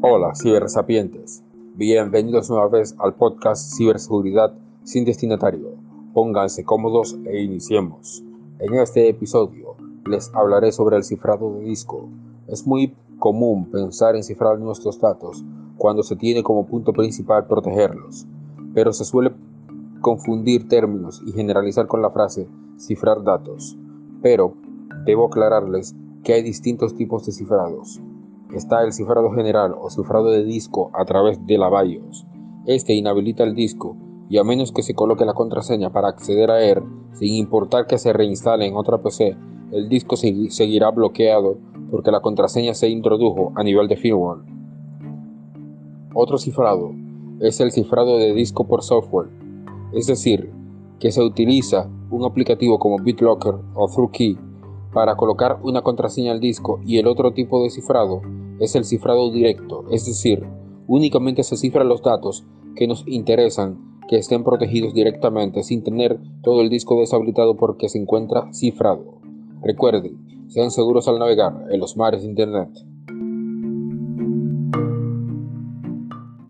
Hola, cibersapientes. Bienvenidos una vez al podcast Ciberseguridad sin destinatario. Pónganse cómodos e iniciemos. En este episodio les hablaré sobre el cifrado de disco. Es muy común pensar en cifrar nuestros datos cuando se tiene como punto principal protegerlos, pero se suele confundir términos y generalizar con la frase cifrar datos. Pero debo aclararles que hay distintos tipos de cifrados está el cifrado general o cifrado de disco a través de la BIOS. Este inhabilita el disco y a menos que se coloque la contraseña para acceder a él, sin importar que se reinstale en otra PC, el disco seguirá bloqueado porque la contraseña se introdujo a nivel de firmware. Otro cifrado es el cifrado de disco por software, es decir, que se utiliza un aplicativo como BitLocker o ThruKey para colocar una contraseña al disco y el otro tipo de cifrado es el cifrado directo, es decir, únicamente se cifran los datos que nos interesan que estén protegidos directamente sin tener todo el disco deshabilitado porque se encuentra cifrado. Recuerden, sean seguros al navegar en los mares de Internet.